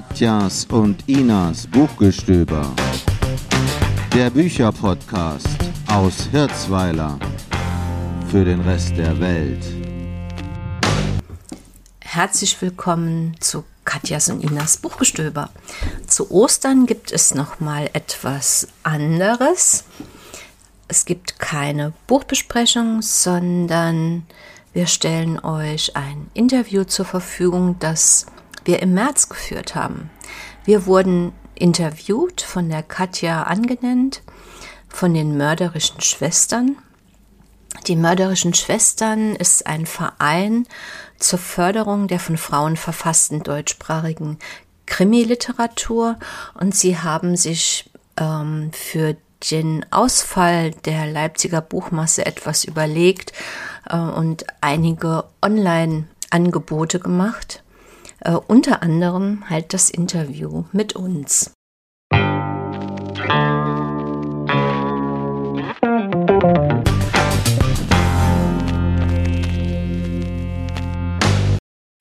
Katjas und Inas Buchgestöber. Der Bücherpodcast aus Hirzweiler für den Rest der Welt. Herzlich willkommen zu Katjas und Inas Buchgestöber. Zu Ostern gibt es noch mal etwas anderes. Es gibt keine Buchbesprechung, sondern wir stellen euch ein Interview zur Verfügung, das wir im März geführt haben. Wir wurden interviewt von der Katja angenannt, von den mörderischen Schwestern. Die mörderischen Schwestern ist ein Verein zur Förderung der von Frauen verfassten deutschsprachigen Krimiliteratur und sie haben sich ähm, für den Ausfall der Leipziger Buchmasse etwas überlegt äh, und einige Online-Angebote gemacht. Äh, unter anderem halt das Interview mit uns.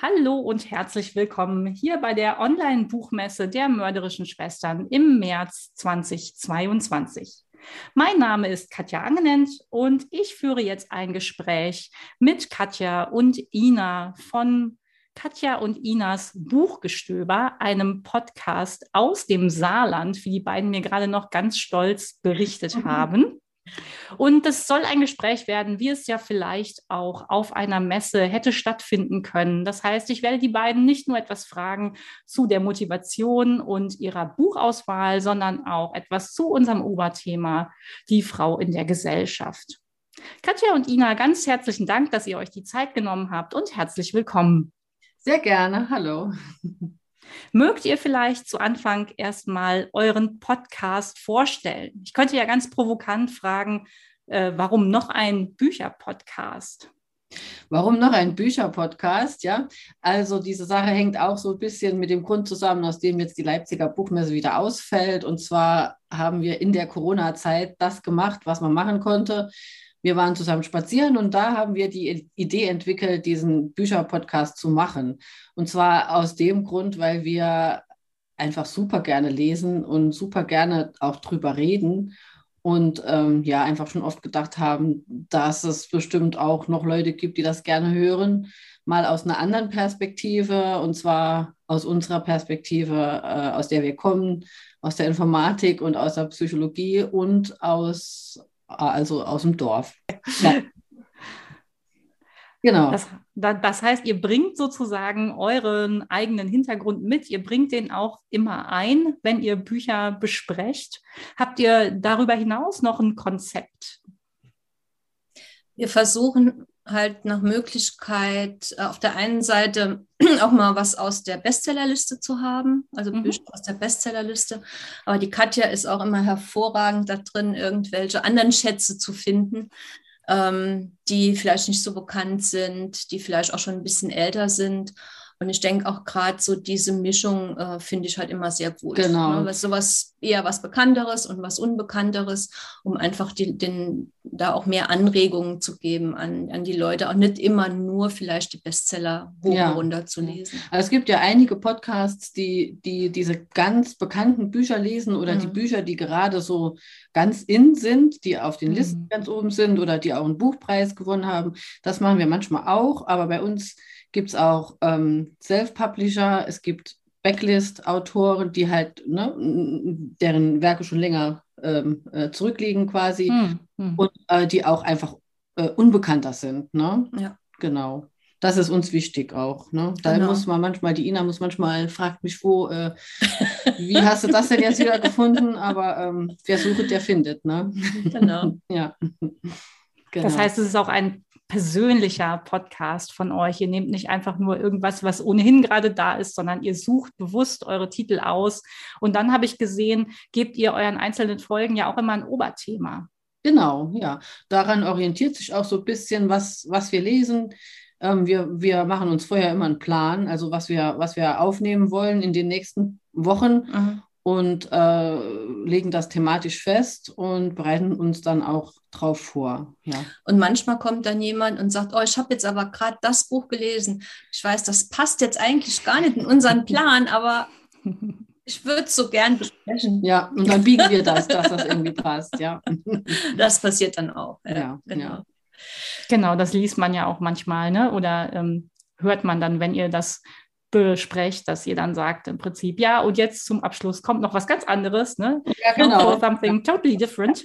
Hallo und herzlich willkommen hier bei der Online-Buchmesse der mörderischen Schwestern im März 2022. Mein Name ist Katja Angenent und ich führe jetzt ein Gespräch mit Katja und Ina von Katja und Inas Buchgestöber, einem Podcast aus dem Saarland, wie die beiden mir gerade noch ganz stolz berichtet mhm. haben. Und das soll ein Gespräch werden, wie es ja vielleicht auch auf einer Messe hätte stattfinden können. Das heißt, ich werde die beiden nicht nur etwas fragen zu der Motivation und ihrer Buchauswahl, sondern auch etwas zu unserem Oberthema, die Frau in der Gesellschaft. Katja und Ina, ganz herzlichen Dank, dass ihr euch die Zeit genommen habt und herzlich willkommen. Sehr gerne, hallo. Mögt ihr vielleicht zu Anfang erstmal euren Podcast vorstellen? Ich könnte ja ganz provokant fragen, äh, warum noch ein Bücherpodcast? Warum noch ein Bücherpodcast? Ja, also diese Sache hängt auch so ein bisschen mit dem Grund zusammen, aus dem jetzt die Leipziger Buchmesse wieder ausfällt. Und zwar haben wir in der Corona-Zeit das gemacht, was man machen konnte. Wir waren zusammen spazieren und da haben wir die Idee entwickelt, diesen Bücherpodcast zu machen. Und zwar aus dem Grund, weil wir einfach super gerne lesen und super gerne auch drüber reden und ähm, ja, einfach schon oft gedacht haben, dass es bestimmt auch noch Leute gibt, die das gerne hören, mal aus einer anderen Perspektive und zwar aus unserer Perspektive, äh, aus der wir kommen, aus der Informatik und aus der Psychologie und aus also aus dem Dorf. Ja. Genau. Das, das, heißt, ihr bringt sozusagen euren eigenen Hintergrund mit. Ihr bringt den auch immer ein, wenn ihr Bücher besprecht. Habt ihr darüber hinaus noch ein Konzept? Wir versuchen halt nach Möglichkeit äh, auf der einen Seite auch mal was aus der Bestsellerliste zu haben, also mhm. Bücher aus der Bestsellerliste. Aber die Katja ist auch immer hervorragend da drin, irgendwelche anderen Schätze zu finden, ähm, die vielleicht nicht so bekannt sind, die vielleicht auch schon ein bisschen älter sind. Und ich denke auch gerade so diese Mischung äh, finde ich halt immer sehr gut. Genau. Ne? Sowas eher was Bekannteres und was Unbekannteres, um einfach die, den, da auch mehr Anregungen zu geben an, an die Leute, auch nicht immer nur vielleicht die Bestseller hoch ja. und runter zu lesen. Also es gibt ja einige Podcasts, die, die diese ganz bekannten Bücher lesen oder mhm. die Bücher, die gerade so ganz in sind, die auf den Listen mhm. ganz oben sind oder die auch einen Buchpreis gewonnen haben. Das machen wir manchmal auch, aber bei uns gibt es auch ähm, Self-Publisher, es gibt Backlist-Autoren, die halt, ne, deren Werke schon länger ähm, äh, zurückliegen quasi hm, hm. und äh, die auch einfach äh, unbekannter sind. Ne? Ja. Genau. Das ist uns wichtig auch. Ne? Da genau. muss man manchmal, die Ina muss manchmal, fragt mich wo, äh, wie hast du das denn jetzt wieder gefunden? Aber ähm, wer sucht, der findet. Ne? Genau. ja. Genau. Das heißt, es ist auch ein persönlicher Podcast von euch. Ihr nehmt nicht einfach nur irgendwas, was ohnehin gerade da ist, sondern ihr sucht bewusst eure Titel aus. Und dann habe ich gesehen, gebt ihr euren einzelnen Folgen ja auch immer ein Oberthema. Genau, ja. Daran orientiert sich auch so ein bisschen, was, was wir lesen. Ähm, wir, wir machen uns vorher immer einen Plan, also was wir, was wir aufnehmen wollen in den nächsten Wochen. Mhm und äh, legen das thematisch fest und bereiten uns dann auch drauf vor. Ja. Und manchmal kommt dann jemand und sagt, oh, ich habe jetzt aber gerade das Buch gelesen. Ich weiß, das passt jetzt eigentlich gar nicht in unseren Plan, aber Ich würde es so gern besprechen. Ja, und dann biegen wir das, dass das irgendwie passt, ja. Das passiert dann auch. Ja, genau. Ja. Genau, das liest man ja auch manchmal, ne? Oder ähm, hört man dann, wenn ihr das besprecht, dass ihr dann sagt im Prinzip, ja, und jetzt zum Abschluss kommt noch was ganz anderes, ne? Ja, genau. something totally different.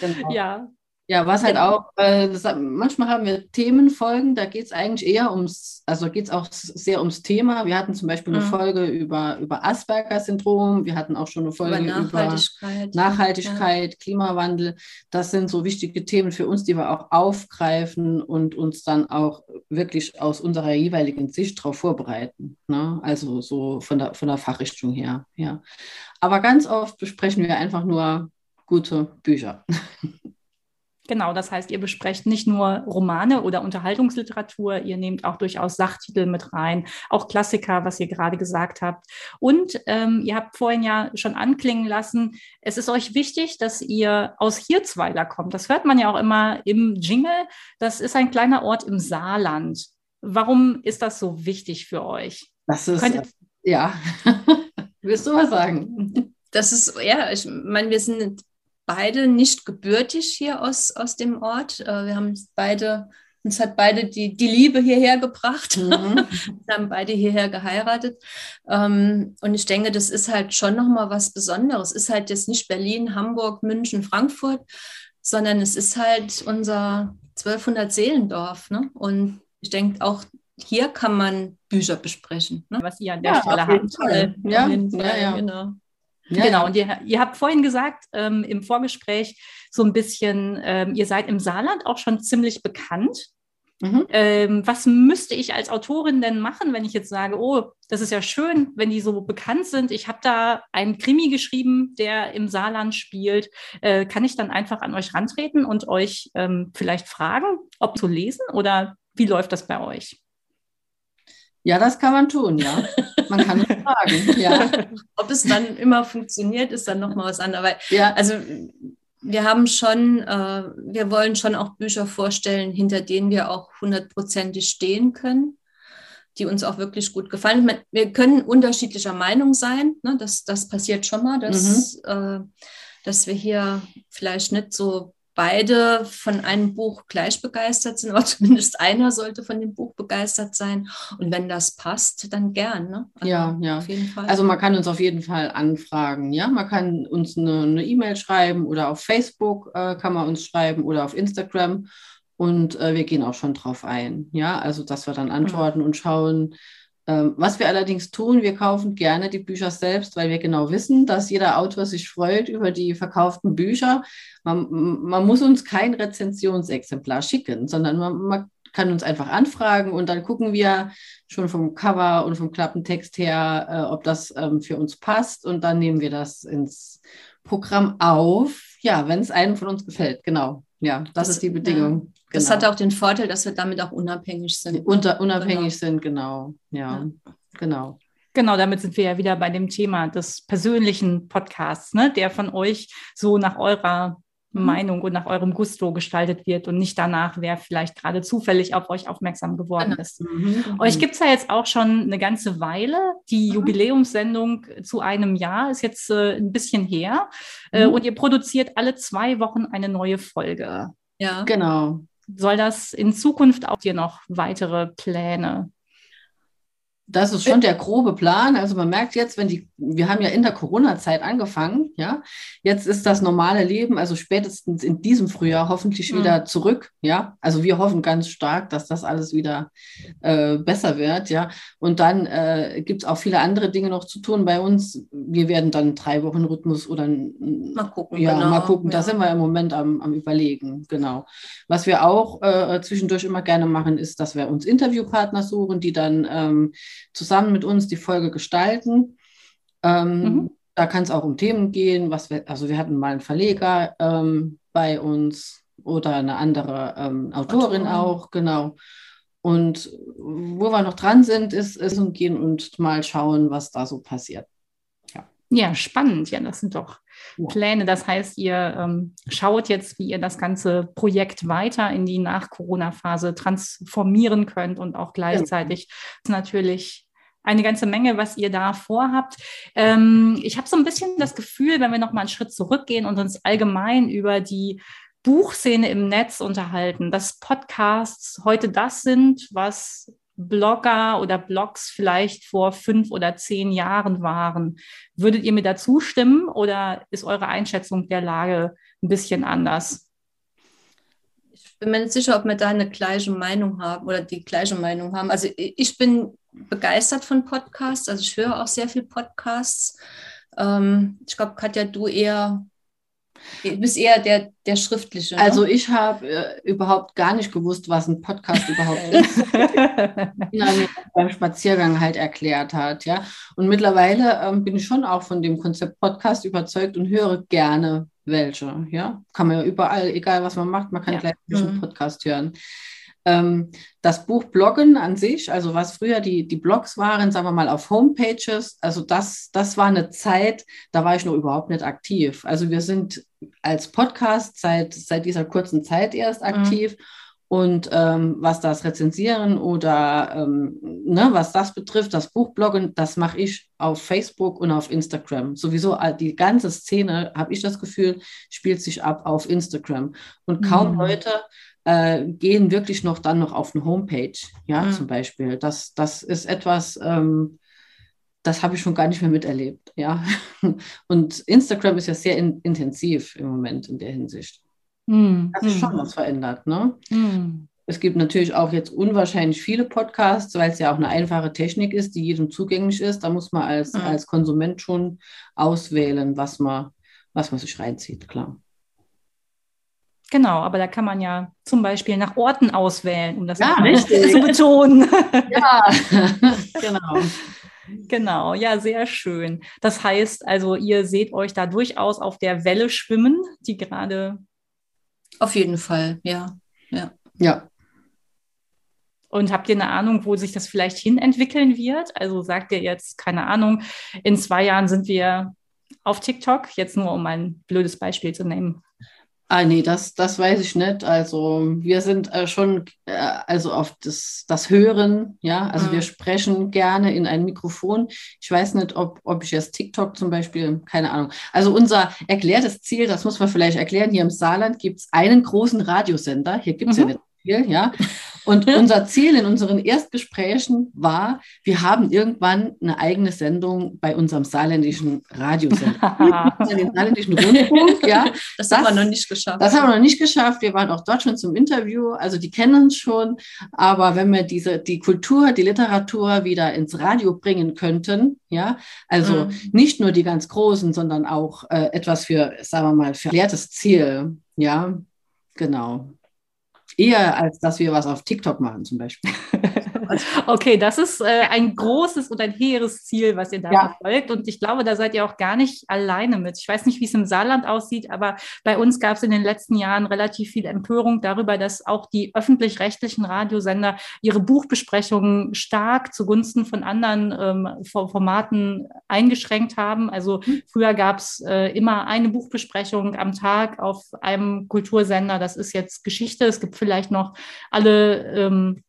genau. Ja, ja, was halt genau. auch, äh, das, manchmal haben wir Themenfolgen, da geht es eigentlich eher ums, also geht es auch sehr ums Thema. Wir hatten zum Beispiel eine mhm. Folge über, über Asperger-Syndrom, wir hatten auch schon eine Folge über Nachhaltigkeit, über Nachhaltigkeit ja. Klimawandel. Das sind so wichtige Themen für uns, die wir auch aufgreifen und uns dann auch wirklich aus unserer jeweiligen Sicht darauf vorbereiten. Ne? Also so von der, von der Fachrichtung her. Ja. Aber ganz oft besprechen wir einfach nur gute Bücher. Genau, das heißt, ihr besprecht nicht nur Romane oder Unterhaltungsliteratur, ihr nehmt auch durchaus Sachtitel mit rein, auch Klassiker, was ihr gerade gesagt habt. Und ähm, ihr habt vorhin ja schon anklingen lassen, es ist euch wichtig, dass ihr aus Hirzweiler kommt. Das hört man ja auch immer im Jingle. Das ist ein kleiner Ort im Saarland. Warum ist das so wichtig für euch? Das ist, Könntet, ja, willst du was sagen? Das ist, ja, ich meine, wir sind beide nicht gebürtig hier aus, aus dem Ort. Äh, wir haben beide, uns hat beide die, die Liebe hierher gebracht. Mhm. wir haben beide hierher geheiratet. Ähm, und ich denke, das ist halt schon nochmal was Besonderes. Es ist halt jetzt nicht Berlin, Hamburg, München, Frankfurt, sondern es ist halt unser 1200 Seelendorf. Ne? Und ich denke, auch hier kann man Bücher besprechen. Ne? Was ihr an der ja, Stelle habt. Ja, ja, ja, genau. Ja, genau, und ihr, ihr, habt vorhin gesagt ähm, im Vorgespräch so ein bisschen, ähm, ihr seid im Saarland auch schon ziemlich bekannt. Mhm. Ähm, was müsste ich als Autorin denn machen, wenn ich jetzt sage, oh, das ist ja schön, wenn die so bekannt sind. Ich habe da einen Krimi geschrieben, der im Saarland spielt. Äh, kann ich dann einfach an euch rantreten und euch ähm, vielleicht fragen, ob zu lesen oder wie läuft das bei euch? Ja, das kann man tun, ja. Man kann es fragen, ja. Ob es dann immer funktioniert, ist dann nochmal was anderes. Ja. Also wir haben schon, äh, wir wollen schon auch Bücher vorstellen, hinter denen wir auch hundertprozentig stehen können, die uns auch wirklich gut gefallen. Meine, wir können unterschiedlicher Meinung sein, ne? das, das passiert schon mal, dass, mhm. äh, dass wir hier vielleicht nicht so beide von einem Buch gleich begeistert sind, aber zumindest einer sollte von dem Buch begeistert sein. Und wenn das passt, dann gern. Ne? Also ja, ja. Auf jeden Fall. Also man kann uns auf jeden Fall anfragen. Ja, man kann uns eine E-Mail e schreiben oder auf Facebook äh, kann man uns schreiben oder auf Instagram. Und äh, wir gehen auch schon drauf ein. Ja, also dass wir dann antworten mhm. und schauen, was wir allerdings tun, wir kaufen gerne die Bücher selbst, weil wir genau wissen, dass jeder Autor sich freut über die verkauften Bücher. Man, man muss uns kein Rezensionsexemplar schicken, sondern man, man, kann uns einfach anfragen und dann gucken wir schon vom Cover und vom Klappentext her, äh, ob das ähm, für uns passt und dann nehmen wir das ins Programm auf. Ja, wenn es einem von uns gefällt, genau. Ja, das, das ist die Bedingung. Ja. Das genau. hat auch den Vorteil, dass wir damit auch unabhängig sind. Unter, unabhängig genau. sind, genau. Ja, ja, genau. Genau, damit sind wir ja wieder bei dem Thema des persönlichen Podcasts, ne, der von euch so nach eurer. Meinung und nach eurem Gusto gestaltet wird und nicht danach, wer vielleicht gerade zufällig auf euch aufmerksam geworden genau. ist. Mhm. Euch gibt es ja jetzt auch schon eine ganze Weile. Die mhm. Jubiläumssendung zu einem Jahr ist jetzt äh, ein bisschen her äh, mhm. und ihr produziert alle zwei Wochen eine neue Folge. Ja, genau soll das in Zukunft auch dir noch weitere Pläne das ist schon der grobe Plan. Also man merkt jetzt, wenn die, wir haben ja in der Corona-Zeit angefangen, ja, jetzt ist das normale Leben, also spätestens in diesem Frühjahr hoffentlich mhm. wieder zurück, ja. Also wir hoffen ganz stark, dass das alles wieder äh, besser wird, ja. Und dann äh, gibt es auch viele andere Dinge noch zu tun bei uns. Wir werden dann drei Wochen Rhythmus oder mal gucken. Ja, genau. mal gucken. Da sind wir im Moment am, am überlegen, genau. Was wir auch äh, zwischendurch immer gerne machen, ist, dass wir uns Interviewpartner suchen, die dann ähm, zusammen mit uns die Folge gestalten. Ähm, mhm. Da kann es auch um Themen gehen, was wir, also wir hatten mal einen Verleger ähm, bei uns oder eine andere ähm, Autorin, Autorin auch, genau. Und wo wir noch dran sind, ist, ist und gehen und mal schauen, was da so passiert. Ja, ja spannend. Ja, das sind doch. Pläne. Das heißt, ihr ähm, schaut jetzt, wie ihr das ganze Projekt weiter in die Nach-Corona-Phase transformieren könnt und auch gleichzeitig ja. natürlich eine ganze Menge, was ihr da vorhabt. Ähm, ich habe so ein bisschen das Gefühl, wenn wir noch mal einen Schritt zurückgehen und uns allgemein über die Buchszene im Netz unterhalten, dass Podcasts heute das sind, was Blogger oder Blogs vielleicht vor fünf oder zehn Jahren waren. Würdet ihr mir da zustimmen oder ist eure Einschätzung der Lage ein bisschen anders? Ich bin mir nicht sicher, ob wir da eine gleiche Meinung haben oder die gleiche Meinung haben. Also ich bin begeistert von Podcasts, also ich höre auch sehr viel Podcasts. Ähm, ich glaube, Katja, du eher Du bist eher der, der Schriftliche. Ne? Also ich habe äh, überhaupt gar nicht gewusst, was ein Podcast überhaupt ist. Ina mir beim Spaziergang halt erklärt hat, ja. Und mittlerweile ähm, bin ich schon auch von dem Konzept Podcast überzeugt und höre gerne welche, ja. Kann man ja überall, egal was man macht, man kann ja. gleich einen mhm. Podcast hören. Ähm, das Buch Bloggen an sich, also was früher die, die Blogs waren, sagen wir mal auf Homepages, also das, das war eine Zeit, da war ich noch überhaupt nicht aktiv. Also wir sind als Podcast seit, seit dieser kurzen Zeit erst mhm. aktiv. Mhm. Und ähm, was das Rezensieren oder ähm, ne, was das betrifft, das Buchbloggen, das mache ich auf Facebook und auf Instagram. Sowieso die ganze Szene, habe ich das Gefühl, spielt sich ab auf Instagram. Und kaum mhm. Leute äh, gehen wirklich noch dann noch auf eine Homepage, ja, mhm. zum Beispiel. Das, das ist etwas, ähm, das habe ich schon gar nicht mehr miterlebt, ja. Und Instagram ist ja sehr in, intensiv im Moment in der Hinsicht. Mhm. Hat sich schon was verändert, ne? Mhm. Es gibt natürlich auch jetzt unwahrscheinlich viele Podcasts, weil es ja auch eine einfache Technik ist, die jedem zugänglich ist. Da muss man als, mhm. als Konsument schon auswählen, was man, was man sich reinzieht, klar. Genau, aber da kann man ja zum Beispiel nach Orten auswählen, um das ja, zu betonen. Ja, genau. Genau, ja, sehr schön. Das heißt also, ihr seht euch da durchaus auf der Welle schwimmen, die gerade. Auf jeden Fall, ja. Ja. ja. Und habt ihr eine Ahnung, wo sich das vielleicht hin entwickeln wird? Also sagt ihr jetzt, keine Ahnung, in zwei Jahren sind wir auf TikTok, jetzt nur um ein blödes Beispiel zu nehmen. Ah, nee, das, das weiß ich nicht. Also wir sind äh, schon äh, also auf das, das Hören, ja, also mhm. wir sprechen gerne in ein Mikrofon. Ich weiß nicht, ob, ob ich jetzt TikTok zum Beispiel, keine Ahnung. Also unser erklärtes Ziel, das muss man vielleicht erklären, hier im Saarland gibt es einen großen Radiosender. Hier gibt es mhm. ja nicht viel, ja. Und unser Ziel in unseren Erstgesprächen war, wir haben irgendwann eine eigene Sendung bei unserem saarländischen Radiosender. den saarländischen Rundfunk, ja. Das, das, haben wir noch nicht geschafft. Das haben wir noch nicht geschafft. Wir waren auch dort schon zum Interview. Also die kennen uns schon. Aber wenn wir diese, die Kultur, die Literatur wieder ins Radio bringen könnten, ja, also mhm. nicht nur die ganz Großen, sondern auch äh, etwas für, sagen wir mal, verklärtes Ziel, ja, genau. Eher als dass wir was auf TikTok machen zum Beispiel. okay, das ist äh, ein großes und ein hehres Ziel, was ihr da ja. verfolgt. Und ich glaube, da seid ihr auch gar nicht alleine mit. Ich weiß nicht, wie es im Saarland aussieht, aber bei uns gab es in den letzten Jahren relativ viel Empörung darüber, dass auch die öffentlich-rechtlichen Radiosender ihre Buchbesprechungen stark zugunsten von anderen ähm, Formaten eingeschränkt haben. Also hm. früher gab es äh, immer eine Buchbesprechung am Tag auf einem Kultursender. Das ist jetzt Geschichte. Es gibt vielleicht noch alle ähm,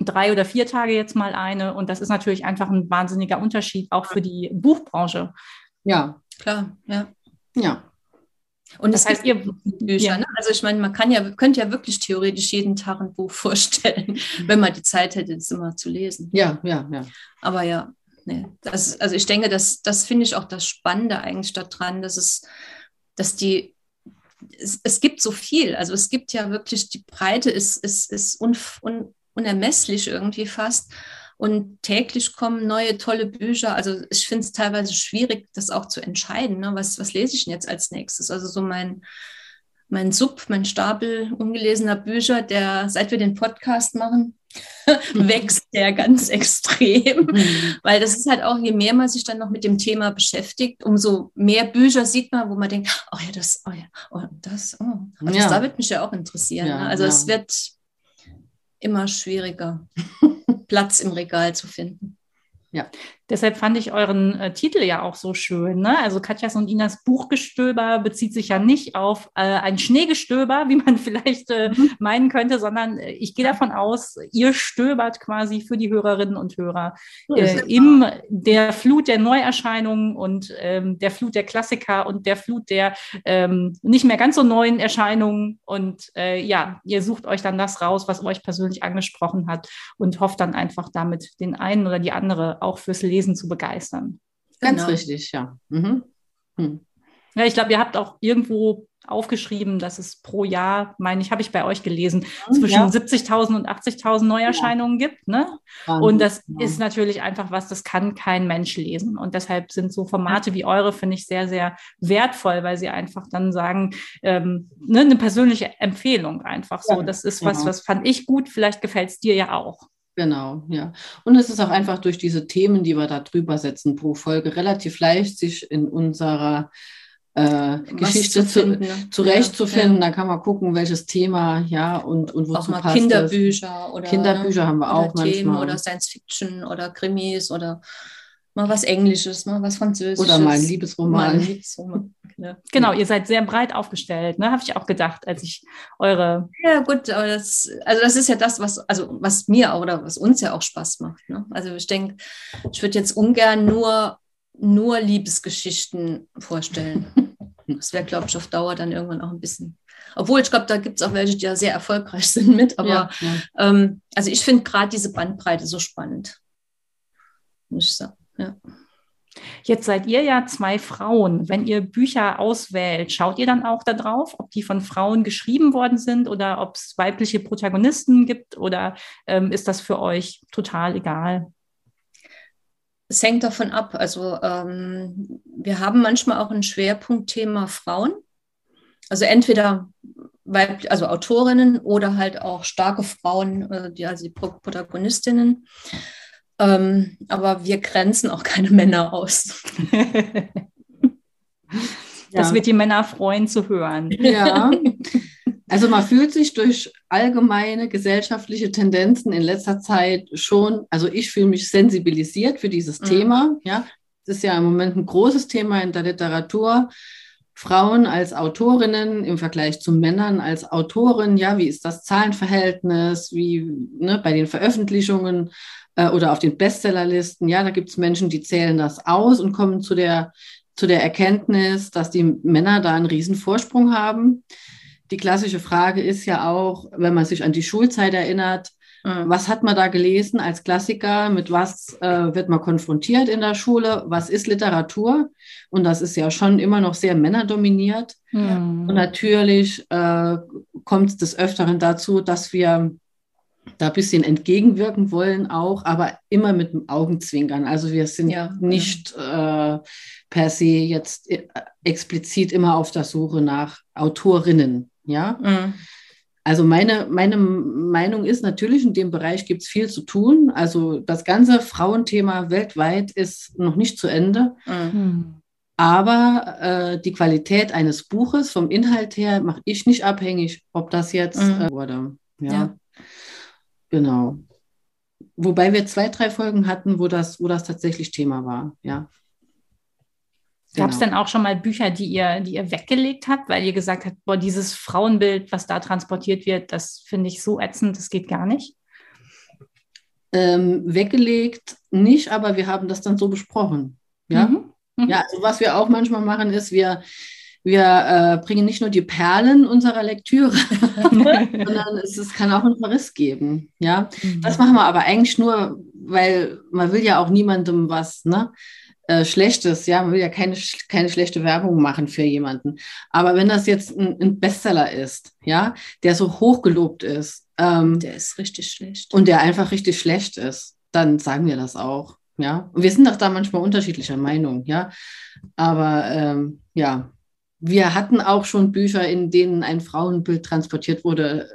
drei oder vier Tage jetzt mal eine. Und das ist natürlich einfach ein wahnsinniger Unterschied auch für die Buchbranche. Ja, klar, ja. Ja. Und das heißt, ihr Bücher, ja. ne? also ich meine, man kann ja, könnte ja wirklich theoretisch jeden Tag ein Buch vorstellen, wenn man die Zeit hätte, das immer zu lesen. Ja, ja, ja. Aber ja, nee, das, also ich denke, das, das finde ich auch das Spannende eigentlich daran, dass es, dass die es, es, gibt so viel. Also es gibt ja wirklich, die Breite ist, ist, ist un, un, unermesslich irgendwie fast. Und täglich kommen neue tolle Bücher. Also ich finde es teilweise schwierig, das auch zu entscheiden. Ne? Was, was lese ich denn jetzt als nächstes? Also so mein, mein Sub, mein Stapel ungelesener Bücher, der, seit wir den Podcast machen, wächst der ganz extrem. Mhm. Weil das ist halt auch, je mehr man sich dann noch mit dem Thema beschäftigt, umso mehr Bücher sieht man, wo man denkt, oh ja, das, oh ja, oh, das, oh. Also ja. das, da wird mich ja auch interessieren. Ja, ne? Also ja. es wird immer schwieriger, Platz im Regal zu finden. Ja. Deshalb fand ich euren äh, Titel ja auch so schön. Ne? Also Katjas und Inas Buchgestöber bezieht sich ja nicht auf äh, ein Schneegestöber, wie man vielleicht äh, mhm. meinen könnte, sondern äh, ich gehe davon aus, ihr stöbert quasi für die Hörerinnen und Hörer äh, in der Flut der Neuerscheinungen und ähm, der Flut der Klassiker und der Flut der ähm, nicht mehr ganz so neuen Erscheinungen. Und äh, ja, ihr sucht euch dann das raus, was euch persönlich angesprochen hat und hofft dann einfach damit den einen oder die andere auch fürs Lesen Lesen zu begeistern. Ganz genau. richtig, ja. Mhm. Hm. Ja, ich glaube, ihr habt auch irgendwo aufgeschrieben, dass es pro Jahr, meine ich, habe ich bei euch gelesen, mhm, zwischen ja. 70.000 und 80.000 Neuerscheinungen ja. gibt. Ne? Und das ja. ist natürlich einfach was, das kann kein Mensch lesen. Und deshalb sind so Formate wie eure, finde ich, sehr, sehr wertvoll, weil sie einfach dann sagen, ähm, ne, eine persönliche Empfehlung einfach so. Das ist was, was fand ich gut, vielleicht gefällt es dir ja auch. Genau, ja. Und es ist auch einfach durch diese Themen, die wir da drüber setzen pro Folge, relativ leicht, sich in unserer äh, Geschichte zu finden, zu, zurechtzufinden. Ja, ja. Da kann man gucken, welches Thema, ja, und, und wozu auch mal passt Kinderbücher es. oder Kinderbücher haben wir oder auch Themen manchmal. Oder Science Fiction oder Krimis oder mal was Englisches, mal was Französisches. Oder mal ein Liebesroman. Mal ein Liebesroman. Ja. Genau, ihr seid sehr breit aufgestellt, ne? Habe ich auch gedacht, als ich eure. Ja, gut, aber das, also das ist ja das, was, also was mir auch oder was uns ja auch Spaß macht. Ne? Also ich denke, ich würde jetzt ungern nur, nur Liebesgeschichten vorstellen. Das wäre, glaube ich, auf Dauer dann irgendwann auch ein bisschen. Obwohl, ich glaube, da gibt es auch welche, die ja sehr erfolgreich sind mit. Aber ja, ja. Ähm, also ich finde gerade diese Bandbreite so spannend. Muss ich sagen. Ja. Jetzt seid ihr ja zwei Frauen. Wenn ihr Bücher auswählt, schaut ihr dann auch darauf, ob die von Frauen geschrieben worden sind oder ob es weibliche Protagonisten gibt oder ähm, ist das für euch total egal? Es hängt davon ab. Also ähm, wir haben manchmal auch ein Schwerpunktthema Frauen. Also entweder Weib also Autorinnen oder halt auch starke Frauen, äh, die, also die Protagonistinnen. Ähm, aber wir grenzen auch keine Männer aus. das ja. wird die Männer freuen zu hören. Ja. Also man fühlt sich durch allgemeine gesellschaftliche Tendenzen in letzter Zeit schon, also ich fühle mich sensibilisiert für dieses mhm. Thema. Ja, das ist ja im Moment ein großes Thema in der Literatur. Frauen als Autorinnen im Vergleich zu Männern als Autoren, ja, wie ist das Zahlenverhältnis, wie ne, bei den Veröffentlichungen äh, oder auf den Bestsellerlisten. Ja, da gibt es Menschen, die zählen das aus und kommen zu der, zu der Erkenntnis, dass die Männer da einen riesen Vorsprung haben. Die klassische Frage ist ja auch, wenn man sich an die Schulzeit erinnert, mhm. was hat man da gelesen als Klassiker? Mit was äh, wird man konfrontiert in der Schule? Was ist Literatur? Und das ist ja schon immer noch sehr männerdominiert. Mhm. Und natürlich äh, kommt es des Öfteren dazu, dass wir da ein bisschen entgegenwirken wollen auch, aber immer mit dem Augenzwinkern. Also wir sind ja, nicht äh, per se jetzt äh, explizit immer auf der Suche nach Autorinnen. Ja. Mhm. Also meine, meine Meinung ist natürlich, in dem Bereich gibt es viel zu tun. Also das ganze Frauenthema weltweit ist noch nicht zu Ende. Mhm. Aber äh, die Qualität eines Buches vom Inhalt her mache ich nicht abhängig, ob das jetzt mhm. äh, wurde. Ja. ja. Genau. Wobei wir zwei, drei Folgen hatten, wo das, wo das tatsächlich Thema war, ja. Gab es genau. denn auch schon mal Bücher, die ihr, die ihr weggelegt habt, weil ihr gesagt habt, boah, dieses Frauenbild, was da transportiert wird, das finde ich so ätzend, das geht gar nicht? Ähm, weggelegt nicht, aber wir haben das dann so besprochen. Ja, mhm. Mhm. ja also was wir auch manchmal machen, ist, wir, wir äh, bringen nicht nur die Perlen unserer Lektüre, sondern es, es, kann auch einen Verriss geben. Ja, mhm. das machen wir aber eigentlich nur, weil man will ja auch niemandem was, ne? Äh, Schlechtes, ja, man will ja keine, keine schlechte Werbung machen für jemanden. Aber wenn das jetzt ein, ein Bestseller ist, ja, der so hochgelobt ist, ähm, der ist richtig schlecht. Und der einfach richtig schlecht ist, dann sagen wir das auch. Ja, und wir sind doch da manchmal unterschiedlicher Meinung, ja. Aber ähm, ja, wir hatten auch schon Bücher, in denen ein Frauenbild transportiert wurde.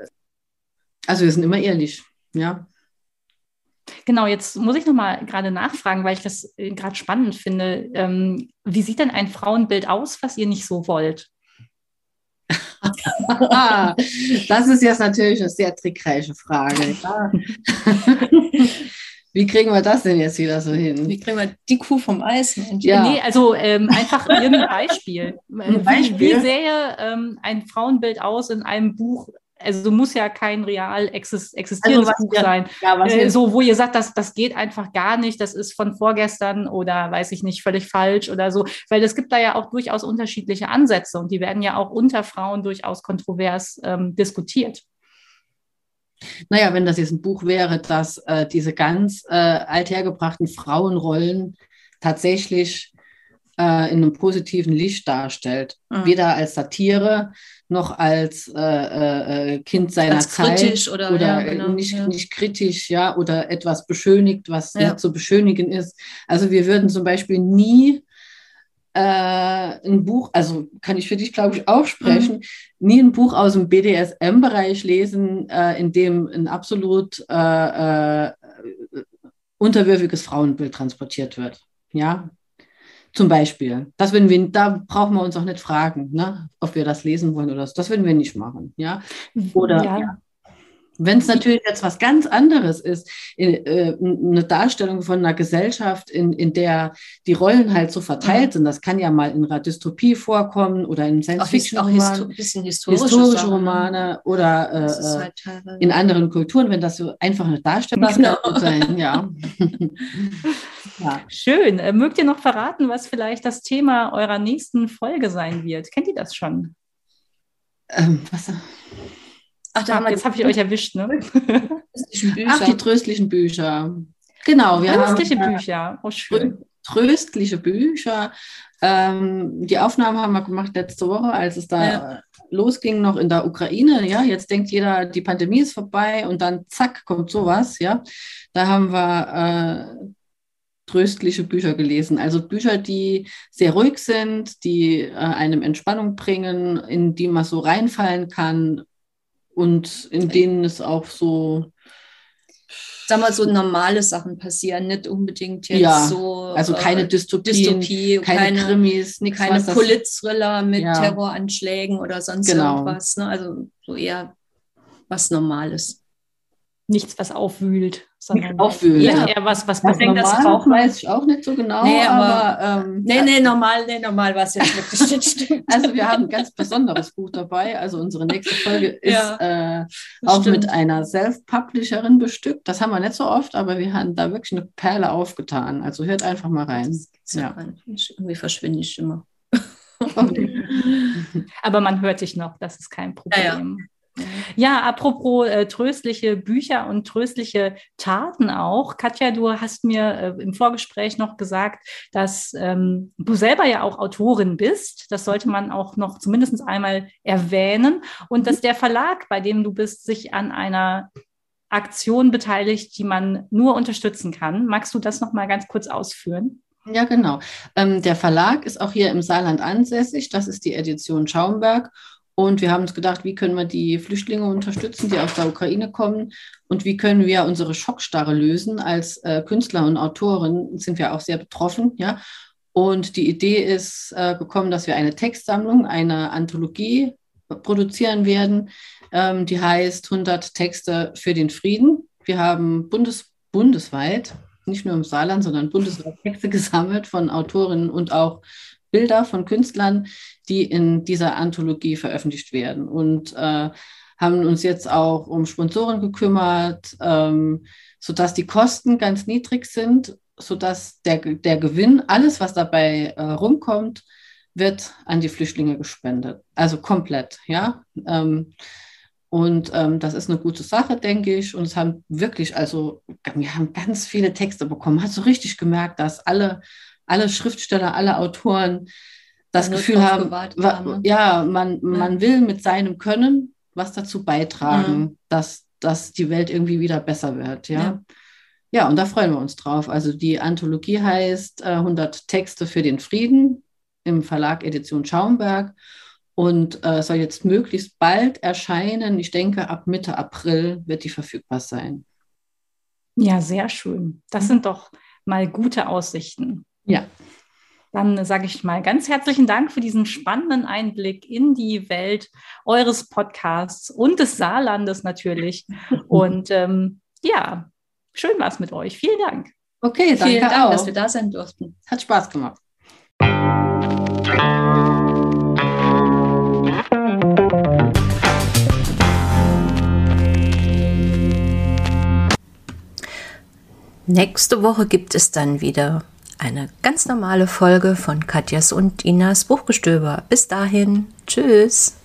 Also wir sind immer ehrlich, ja. Genau, jetzt muss ich nochmal gerade nachfragen, weil ich das äh, gerade spannend finde. Ähm, wie sieht denn ein Frauenbild aus, was ihr nicht so wollt? das ist jetzt natürlich eine sehr trickreiche Frage. Wie kriegen wir das denn jetzt wieder so hin? Wie kriegen wir die Kuh vom Eis? Mensch? Ja. Nee, also ähm, einfach irgendein Beispiel. Ein Beispiel? Wie, wie sähe ähm, ein Frauenbild aus in einem Buch, also muss ja kein real existierendes also Buch wir, sein. Ja, äh, so, wo ihr sagt, das, das geht einfach gar nicht, das ist von vorgestern oder weiß ich nicht, völlig falsch oder so. Weil es gibt da ja auch durchaus unterschiedliche Ansätze und die werden ja auch unter Frauen durchaus kontrovers ähm, diskutiert. Naja, wenn das jetzt ein Buch wäre, das äh, diese ganz äh, althergebrachten Frauenrollen tatsächlich äh, in einem positiven Licht darstellt. Mhm. Weder als Satire noch als äh, äh, äh Kind seiner als Zeit kritisch oder, oder ja, genau, nicht, ja. nicht kritisch, ja, oder etwas beschönigt, was ja. nicht zu beschönigen ist. Also wir würden zum Beispiel nie äh, ein Buch, also kann ich für dich, glaube ich, auch sprechen, mhm. nie ein Buch aus dem BDSM-Bereich lesen, äh, in dem ein absolut unterwürfiges Frauenbild transportiert wird. Ja, zum Beispiel. Das würden wir, da brauchen wir uns auch nicht fragen, ne, ob wir das lesen wollen oder so. Das würden wir nicht machen. Ja? Oder ja. Ja. Wenn es natürlich jetzt was ganz anderes ist, in, äh, eine Darstellung von einer Gesellschaft, in, in der die Rollen halt so verteilt sind, das kann ja mal in einer Dystopie vorkommen oder in Science-Fiction-Romanen, historische, historische ne? Romane oder äh, halt in anderen Kulturen, wenn das so einfach eine Darstellung genau. sein, ja. ja. Schön. Äh, mögt ihr noch verraten, was vielleicht das Thema eurer nächsten Folge sein wird? Kennt ihr das schon? Ähm, was? Ach, da Ach, jetzt habe ich euch erwischt, ne? Ach, die tröstlichen Bücher. Genau, wir tröstliche haben, Bücher. Oh, schön. Tröstliche Bücher. Ähm, die Aufnahmen haben wir gemacht letzte Woche, als es da ja. losging, noch in der Ukraine. Ja, jetzt denkt jeder, die Pandemie ist vorbei und dann zack, kommt sowas. Ja, da haben wir äh, tröstliche Bücher gelesen. Also Bücher, die sehr ruhig sind, die äh, einem Entspannung bringen, in die man so reinfallen kann, und in denen es auch so sag mal, so normale Sachen passieren, nicht unbedingt jetzt ja, so. Also keine äh, Dystopie, keine, keine Krimis, nichts, keine Polizthriller mit ja. Terroranschlägen oder sonst genau. irgendwas. Ne? Also so eher was Normales nichts, was aufwühlt, sondern aufwühlt. Ja. eher was, was man denkt, das braucht weiß ich auch nicht so genau. Nee, aber, aber ähm, nee, nee, normal, nee, normal was jetzt wirklich stimmt. Also wir haben ein ganz besonderes Buch dabei. Also unsere nächste Folge ist ja, äh, auch stimmt. mit einer Self-Publisherin bestückt. Das haben wir nicht so oft, aber wir haben da wirklich eine Perle aufgetan. Also hört einfach mal rein. Ja. Irgendwie verschwinde ich immer. Okay. aber man hört dich noch, das ist kein Problem. Ja, ja. Ja, apropos äh, tröstliche Bücher und tröstliche Taten auch. Katja, du hast mir äh, im Vorgespräch noch gesagt, dass ähm, du selber ja auch Autorin bist. Das sollte man auch noch zumindest einmal erwähnen. Und dass der Verlag, bei dem du bist, sich an einer Aktion beteiligt, die man nur unterstützen kann. Magst du das noch mal ganz kurz ausführen? Ja, genau. Ähm, der Verlag ist auch hier im Saarland ansässig. Das ist die Edition Schaumberg. Und wir haben uns gedacht, wie können wir die Flüchtlinge unterstützen, die aus der Ukraine kommen? Und wie können wir unsere Schockstarre lösen? Als äh, Künstler und Autorin sind wir auch sehr betroffen, ja. Und die Idee ist äh, gekommen, dass wir eine Textsammlung, eine Anthologie produzieren werden, ähm, die heißt 100 Texte für den Frieden. Wir haben bundes bundesweit, nicht nur im Saarland, sondern bundesweit Texte gesammelt von Autorinnen und auch Bilder von Künstlern, die in dieser Anthologie veröffentlicht werden. Und äh, haben uns jetzt auch um Sponsoren gekümmert, ähm, sodass die Kosten ganz niedrig sind, sodass der, der Gewinn, alles, was dabei äh, rumkommt, wird an die Flüchtlinge gespendet. Also komplett, ja. Ähm, und ähm, das ist eine gute Sache, denke ich. Und es haben wirklich, also wir haben ganz viele Texte bekommen. Hast du richtig gemerkt, dass alle alle Schriftsteller, alle Autoren das Gefühl haben, haben, ja, man, man will mit seinem Können was dazu beitragen, mhm. dass, dass die Welt irgendwie wieder besser wird. Ja? ja? Ja, und da freuen wir uns drauf. Also die Anthologie heißt äh, 100 Texte für den Frieden im Verlag Edition Schaumberg und äh, soll jetzt möglichst bald erscheinen. Ich denke, ab Mitte April wird die verfügbar sein. Ja, sehr schön. Das mhm. sind doch mal gute Aussichten. Ja. Dann sage ich mal ganz herzlichen Dank für diesen spannenden Einblick in die Welt eures Podcasts und des Saarlandes natürlich. Und ähm, ja, schön war es mit euch. Vielen Dank. Okay, danke Vielen Dank, auch. dass wir da sein durften. Hat Spaß gemacht. Nächste Woche gibt es dann wieder eine ganz normale Folge von Katjas und Inas Buchgestöber. Bis dahin, tschüss.